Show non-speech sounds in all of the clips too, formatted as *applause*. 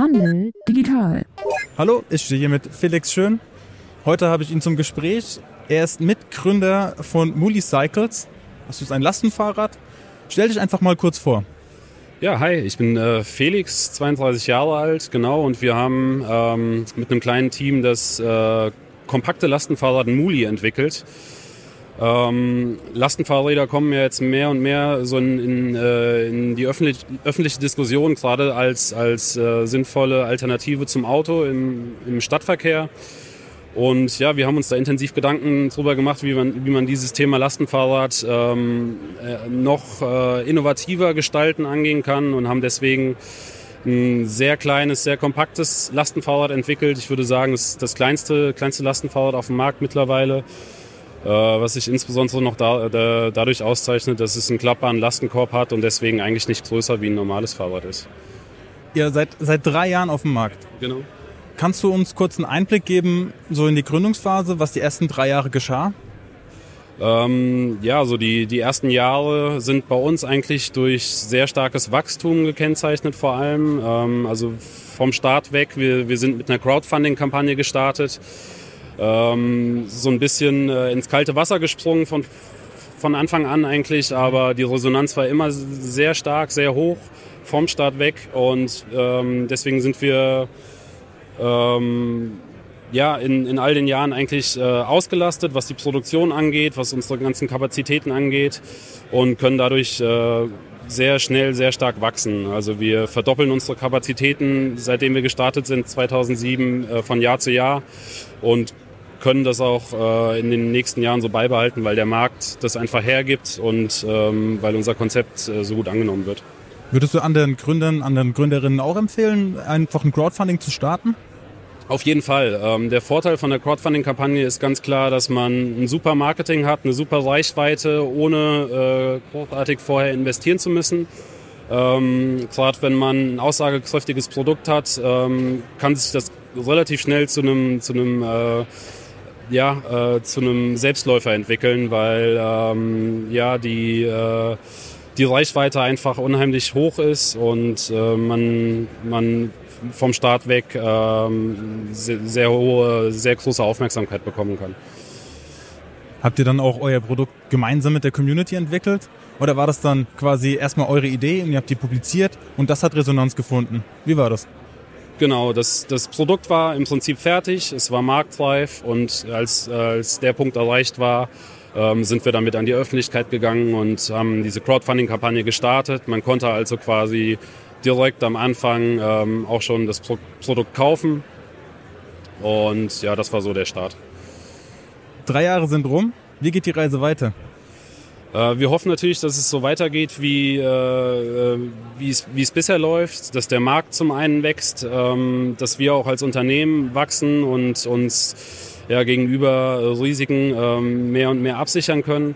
Handel digital. Hallo, ich stehe hier mit Felix Schön. Heute habe ich ihn zum Gespräch. Er ist Mitgründer von Muli Cycles. Das ist ein Lastenfahrrad. Stell dich einfach mal kurz vor. Ja, hi, ich bin äh, Felix, 32 Jahre alt, genau, und wir haben ähm, mit einem kleinen Team das äh, kompakte Lastenfahrrad Muli entwickelt. Ähm, Lastenfahrräder kommen ja jetzt mehr und mehr so in, in, äh, in die öffentlich, öffentliche Diskussion, gerade als, als äh, sinnvolle Alternative zum Auto im, im Stadtverkehr. Und ja, wir haben uns da intensiv Gedanken darüber gemacht, wie man, wie man dieses Thema Lastenfahrrad ähm, äh, noch äh, innovativer gestalten angehen kann und haben deswegen ein sehr kleines, sehr kompaktes Lastenfahrrad entwickelt. Ich würde sagen, es ist das kleinste, kleinste Lastenfahrrad auf dem Markt mittlerweile, was sich insbesondere noch da, da, dadurch auszeichnet, dass es einen klappbaren Lastenkorb hat und deswegen eigentlich nicht größer wie ein normales Fahrrad ist. Ihr seid seit drei Jahren auf dem Markt. Genau. Kannst du uns kurz einen Einblick geben, so in die Gründungsphase, was die ersten drei Jahre geschah? Ähm, ja, so die, die ersten Jahre sind bei uns eigentlich durch sehr starkes Wachstum gekennzeichnet vor allem. Ähm, also vom Start weg, wir, wir sind mit einer Crowdfunding-Kampagne gestartet, ähm, so ein bisschen äh, ins kalte Wasser gesprungen von, von Anfang an eigentlich, aber die Resonanz war immer sehr stark, sehr hoch vom Start weg und ähm, deswegen sind wir ähm, ja, in, in all den Jahren eigentlich äh, ausgelastet, was die Produktion angeht, was unsere ganzen Kapazitäten angeht und können dadurch äh, sehr schnell, sehr stark wachsen. Also wir verdoppeln unsere Kapazitäten, seitdem wir gestartet sind, 2007 äh, von Jahr zu Jahr und können das auch äh, in den nächsten Jahren so beibehalten, weil der Markt das einfach hergibt und ähm, weil unser Konzept äh, so gut angenommen wird. Würdest du anderen Gründern, anderen Gründerinnen auch empfehlen, einfach ein Crowdfunding zu starten? Auf jeden Fall. Ähm, der Vorteil von der Crowdfunding-Kampagne ist ganz klar, dass man ein super Marketing hat, eine super Reichweite, ohne äh, großartig vorher investieren zu müssen. Ähm, Gerade wenn man ein aussagekräftiges Produkt hat, ähm, kann sich das relativ schnell zu einem zu einem äh, ja äh, zu einem Selbstläufer entwickeln, weil ähm, ja die äh, die Reichweite einfach unheimlich hoch ist und äh, man man vom Start weg ähm, sehr, sehr hohe, sehr große Aufmerksamkeit bekommen kann. Habt ihr dann auch euer Produkt gemeinsam mit der Community entwickelt? Oder war das dann quasi erstmal eure Idee und ihr habt die publiziert und das hat Resonanz gefunden? Wie war das? Genau, das, das Produkt war im Prinzip fertig, es war marktreif und als, als der Punkt erreicht war, ähm, sind wir damit an die Öffentlichkeit gegangen und haben diese Crowdfunding-Kampagne gestartet. Man konnte also quasi direkt am Anfang ähm, auch schon das Pro Produkt kaufen. Und ja, das war so der Start. Drei Jahre sind rum. Wie geht die Reise weiter? Äh, wir hoffen natürlich, dass es so weitergeht, wie äh, äh wie es bisher läuft, dass der Markt zum einen wächst, ähm, dass wir auch als Unternehmen wachsen und uns ja, gegenüber Risiken ähm, mehr und mehr absichern können.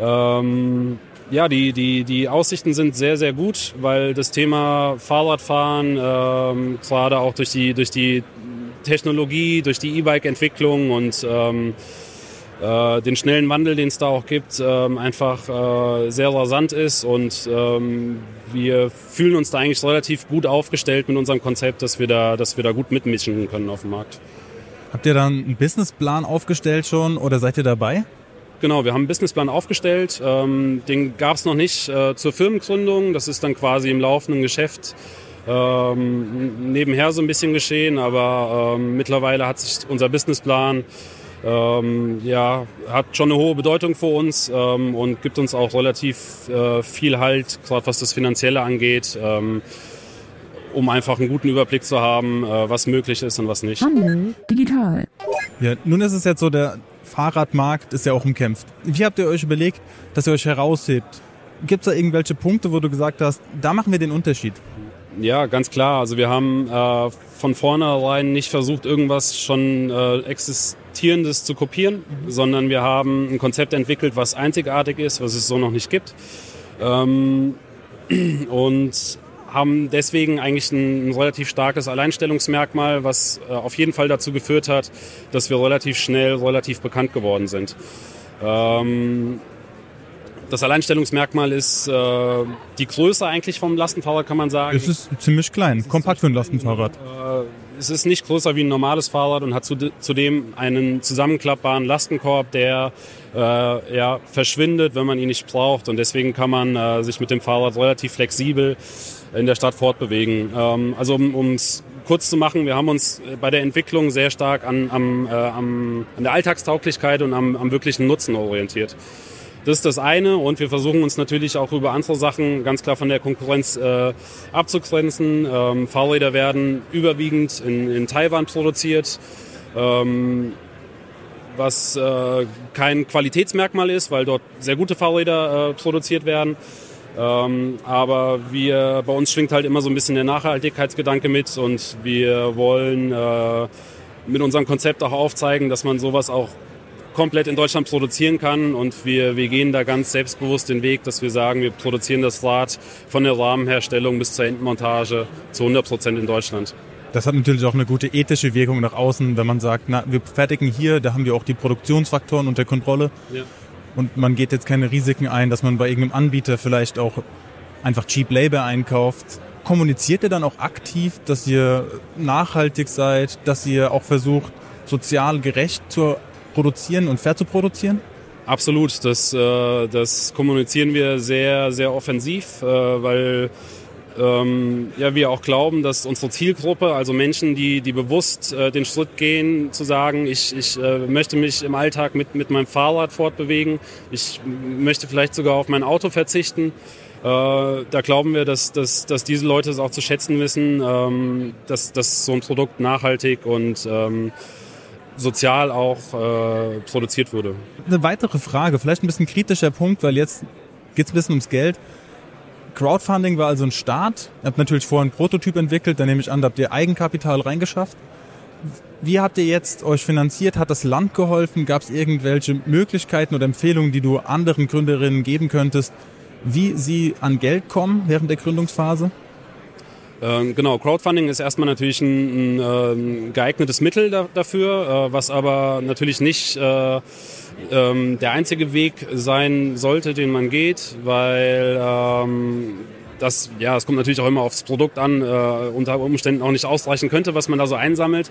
Ähm, ja, die, die, die Aussichten sind sehr, sehr gut, weil das Thema Fahrradfahren gerade auch durch die, durch die Technologie, durch die E-Bike-Entwicklung und äh, den schnellen Wandel, den es da auch gibt, ähm, einfach äh, sehr rasant ist und ähm, wir fühlen uns da eigentlich relativ gut aufgestellt mit unserem Konzept, dass wir da, dass wir da gut mitmischen können auf dem Markt. Habt ihr dann einen Businessplan aufgestellt schon oder seid ihr dabei? Genau, wir haben einen Businessplan aufgestellt. Ähm, den gab es noch nicht äh, zur Firmengründung. Das ist dann quasi im laufenden Geschäft ähm, nebenher so ein bisschen geschehen. Aber ähm, mittlerweile hat sich unser Businessplan ähm, ja, hat schon eine hohe Bedeutung für uns ähm, und gibt uns auch relativ äh, viel Halt, gerade was das Finanzielle angeht, ähm, um einfach einen guten Überblick zu haben, äh, was möglich ist und was nicht. Handel digital. Ja, nun ist es jetzt so, der Fahrradmarkt ist ja auch umkämpft. Wie habt ihr euch überlegt, dass ihr euch heraushebt? Gibt es da irgendwelche Punkte, wo du gesagt hast, da machen wir den Unterschied? Ja, ganz klar. Also wir haben äh, von vornherein nicht versucht, irgendwas schon äh, Existierendes zu kopieren, mhm. sondern wir haben ein Konzept entwickelt, was einzigartig ist, was es so noch nicht gibt. Ähm, *clears throat* und haben deswegen eigentlich ein, ein relativ starkes Alleinstellungsmerkmal, was äh, auf jeden Fall dazu geführt hat, dass wir relativ schnell relativ bekannt geworden sind. Ähm, das Alleinstellungsmerkmal ist äh, die Größe eigentlich vom Lastenfahrrad, kann man sagen. Es ist ziemlich klein, kompakt für ein Lastenfahrrad. Äh, es ist nicht größer wie ein normales Fahrrad und hat zudem einen zusammenklappbaren Lastenkorb, der äh, ja, verschwindet, wenn man ihn nicht braucht. Und deswegen kann man äh, sich mit dem Fahrrad relativ flexibel in der Stadt fortbewegen. Ähm, also um es kurz zu machen, wir haben uns bei der Entwicklung sehr stark an, am, äh, am, an der Alltagstauglichkeit und am, am wirklichen Nutzen orientiert. Das ist das eine und wir versuchen uns natürlich auch über andere Sachen ganz klar von der Konkurrenz äh, abzugrenzen. Ähm, Fahrräder werden überwiegend in, in Taiwan produziert, ähm, was äh, kein Qualitätsmerkmal ist, weil dort sehr gute Fahrräder äh, produziert werden. Ähm, aber wir, bei uns schwingt halt immer so ein bisschen der Nachhaltigkeitsgedanke mit und wir wollen äh, mit unserem Konzept auch aufzeigen, dass man sowas auch komplett in Deutschland produzieren kann. Und wir, wir gehen da ganz selbstbewusst den Weg, dass wir sagen, wir produzieren das Rad von der Rahmenherstellung bis zur Endmontage zu 100 Prozent in Deutschland. Das hat natürlich auch eine gute ethische Wirkung nach außen, wenn man sagt, na, wir fertigen hier, da haben wir auch die Produktionsfaktoren unter Kontrolle. Ja. Und man geht jetzt keine Risiken ein, dass man bei irgendeinem Anbieter vielleicht auch einfach Cheap Labor einkauft. Kommuniziert ihr dann auch aktiv, dass ihr nachhaltig seid, dass ihr auch versucht, sozial gerecht zu produzieren und fair zu produzieren? Absolut, das, äh, das kommunizieren wir sehr, sehr offensiv, äh, weil ähm, ja, wir auch glauben, dass unsere Zielgruppe, also Menschen, die, die bewusst äh, den Schritt gehen, zu sagen, ich, ich äh, möchte mich im Alltag mit, mit meinem Fahrrad fortbewegen, ich möchte vielleicht sogar auf mein Auto verzichten, äh, da glauben wir, dass, dass, dass diese Leute es auch zu schätzen wissen, ähm, dass, dass so ein Produkt nachhaltig und ähm, sozial auch äh, produziert wurde. Eine weitere Frage, vielleicht ein bisschen kritischer Punkt, weil jetzt geht es ein bisschen ums Geld. Crowdfunding war also ein Start. Ihr habt natürlich vorher einen Prototyp entwickelt, da nehme ich an, da habt ihr Eigenkapital reingeschafft. Wie habt ihr jetzt euch finanziert? Hat das Land geholfen? Gab es irgendwelche Möglichkeiten oder Empfehlungen, die du anderen Gründerinnen geben könntest, wie sie an Geld kommen während der Gründungsphase? Ähm, genau, Crowdfunding ist erstmal natürlich ein, ein, ähm, geeignetes Mittel da, dafür, äh, was aber natürlich nicht äh, ähm, der einzige Weg sein sollte, den man geht, weil ähm, das, ja, es kommt natürlich auch immer aufs Produkt an, äh, unter Umständen auch nicht ausreichen könnte, was man da so einsammelt.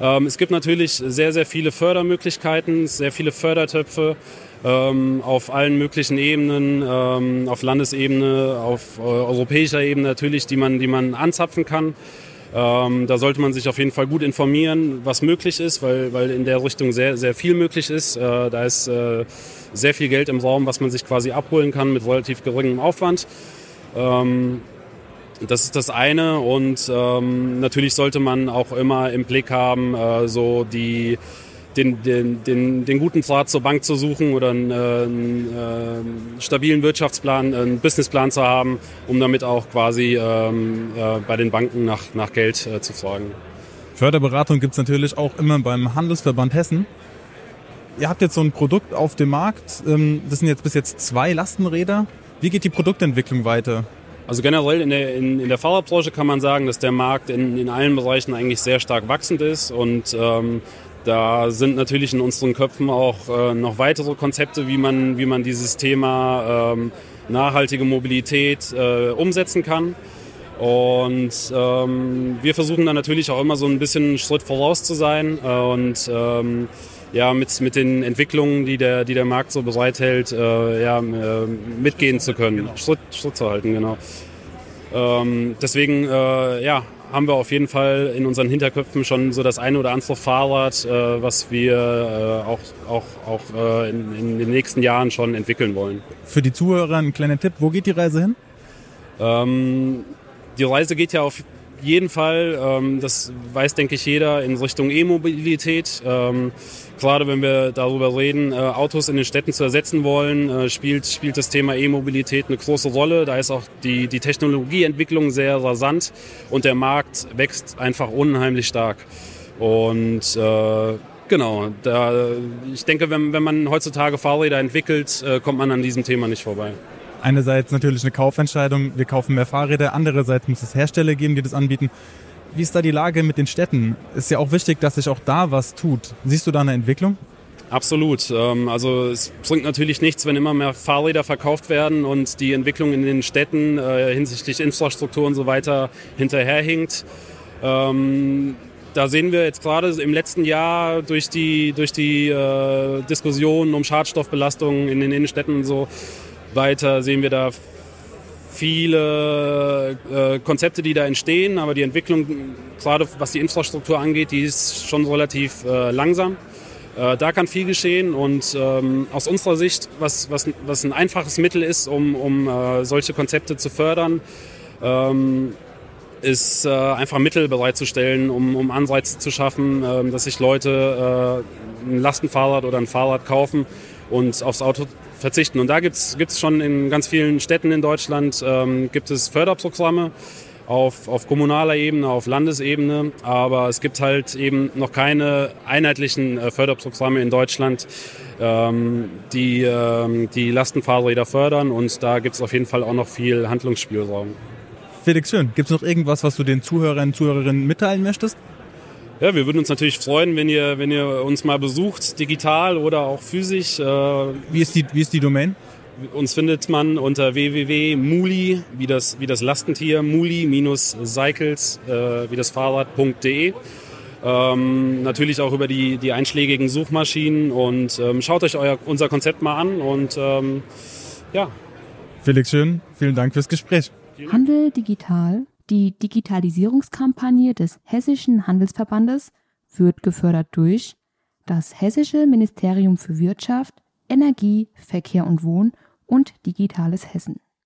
Ähm, es gibt natürlich sehr, sehr viele Fördermöglichkeiten, sehr viele Fördertöpfe ähm, auf allen möglichen Ebenen, ähm, auf Landesebene, auf äh, europäischer Ebene natürlich, die man, die man anzapfen kann. Ähm, da sollte man sich auf jeden Fall gut informieren, was möglich ist, weil, weil in der Richtung sehr, sehr viel möglich ist. Äh, da ist äh, sehr viel Geld im Raum, was man sich quasi abholen kann mit relativ geringem Aufwand. Ähm, das ist das eine und ähm, natürlich sollte man auch immer im Blick haben, äh, so die den, den, den, den guten Draht zur Bank zu suchen oder einen, äh, einen äh, stabilen Wirtschaftsplan, einen Businessplan zu haben, um damit auch quasi ähm, äh, bei den Banken nach, nach Geld äh, zu fragen. Förderberatung gibt es natürlich auch immer beim Handelsverband Hessen. Ihr habt jetzt so ein Produkt auf dem Markt. Ähm, das sind jetzt bis jetzt zwei Lastenräder. Wie geht die Produktentwicklung weiter? Also generell in der, in, in der Fahrradbranche kann man sagen, dass der Markt in, in allen Bereichen eigentlich sehr stark wachsend ist und ähm, da sind natürlich in unseren Köpfen auch äh, noch weitere Konzepte, wie man, wie man dieses Thema ähm, nachhaltige Mobilität äh, umsetzen kann. Und ähm, wir versuchen dann natürlich auch immer so ein bisschen Schritt voraus zu sein äh, und ähm, ja, mit, mit den Entwicklungen, die der, die der Markt so bereithält, äh, ja, äh, mitgehen zu können, genau. Schritt, Schritt zu halten, genau. Ähm, deswegen, äh, ja, haben wir auf jeden Fall in unseren Hinterköpfen schon so das eine oder andere Fahrrad, äh, was wir äh, auch, auch, auch äh, in, in, den nächsten Jahren schon entwickeln wollen. Für die Zuhörer ein kleiner Tipp, wo geht die Reise hin? Ähm, die Reise geht ja auf jeden Fall, ähm, das weiß, denke ich, jeder, in Richtung E-Mobilität. Ähm, gerade wenn wir darüber reden, äh, Autos in den Städten zu ersetzen wollen, äh, spielt, spielt das Thema E-Mobilität eine große Rolle. Da ist auch die, die Technologieentwicklung sehr rasant und der Markt wächst einfach unheimlich stark. Und äh, genau, da, ich denke, wenn, wenn man heutzutage Fahrräder entwickelt, äh, kommt man an diesem Thema nicht vorbei einerseits natürlich eine Kaufentscheidung, wir kaufen mehr Fahrräder, andererseits muss es Hersteller geben, die das anbieten. Wie ist da die Lage mit den Städten? Ist ja auch wichtig, dass sich auch da was tut. Siehst du da eine Entwicklung? Absolut. Ähm, also es bringt natürlich nichts, wenn immer mehr Fahrräder verkauft werden und die Entwicklung in den Städten äh, hinsichtlich Infrastruktur und so weiter hinterherhinkt. Ähm, da sehen wir jetzt gerade im letzten Jahr durch die, durch die äh, Diskussion um Schadstoffbelastungen in den Innenstädten und so weiter, sehen wir da viele äh, Konzepte, die da entstehen, aber die Entwicklung, gerade was die Infrastruktur angeht, die ist schon relativ äh, langsam. Äh, da kann viel geschehen und ähm, aus unserer Sicht, was, was, was ein einfaches Mittel ist, um, um äh, solche Konzepte zu fördern, ähm, ist äh, einfach Mittel bereitzustellen, um, um Anreize zu schaffen, äh, dass sich Leute äh, ein Lastenfahrrad oder ein Fahrrad kaufen und aufs Auto verzichten. Und da gibt es schon in ganz vielen Städten in Deutschland ähm, gibt es Förderprogramme auf, auf kommunaler Ebene, auf Landesebene, aber es gibt halt eben noch keine einheitlichen äh, Förderprogramme in Deutschland, ähm, die ähm, die Lastenfahrräder fördern und da gibt es auf jeden Fall auch noch viel Handlungsspielraum. Felix Schön, gibt es noch irgendwas, was du den Zuhörern und Zuhörerinnen mitteilen möchtest? Ja, wir würden uns natürlich freuen, wenn ihr, wenn ihr uns mal besucht, digital oder auch physisch. Äh, wie, ist die, wie ist die Domain? Uns findet man unter www.muli, wie das, wie das Lastentier, muli-cycles, äh, wie das Fahrrad.de. Ähm, natürlich auch über die, die einschlägigen Suchmaschinen und ähm, schaut euch euer, unser Konzept mal an und ähm, ja. Felix Schön, vielen Dank fürs Gespräch. Handel digital die Digitalisierungskampagne des Hessischen Handelsverbandes wird gefördert durch das Hessische Ministerium für Wirtschaft, Energie, Verkehr und Wohn und Digitales Hessen.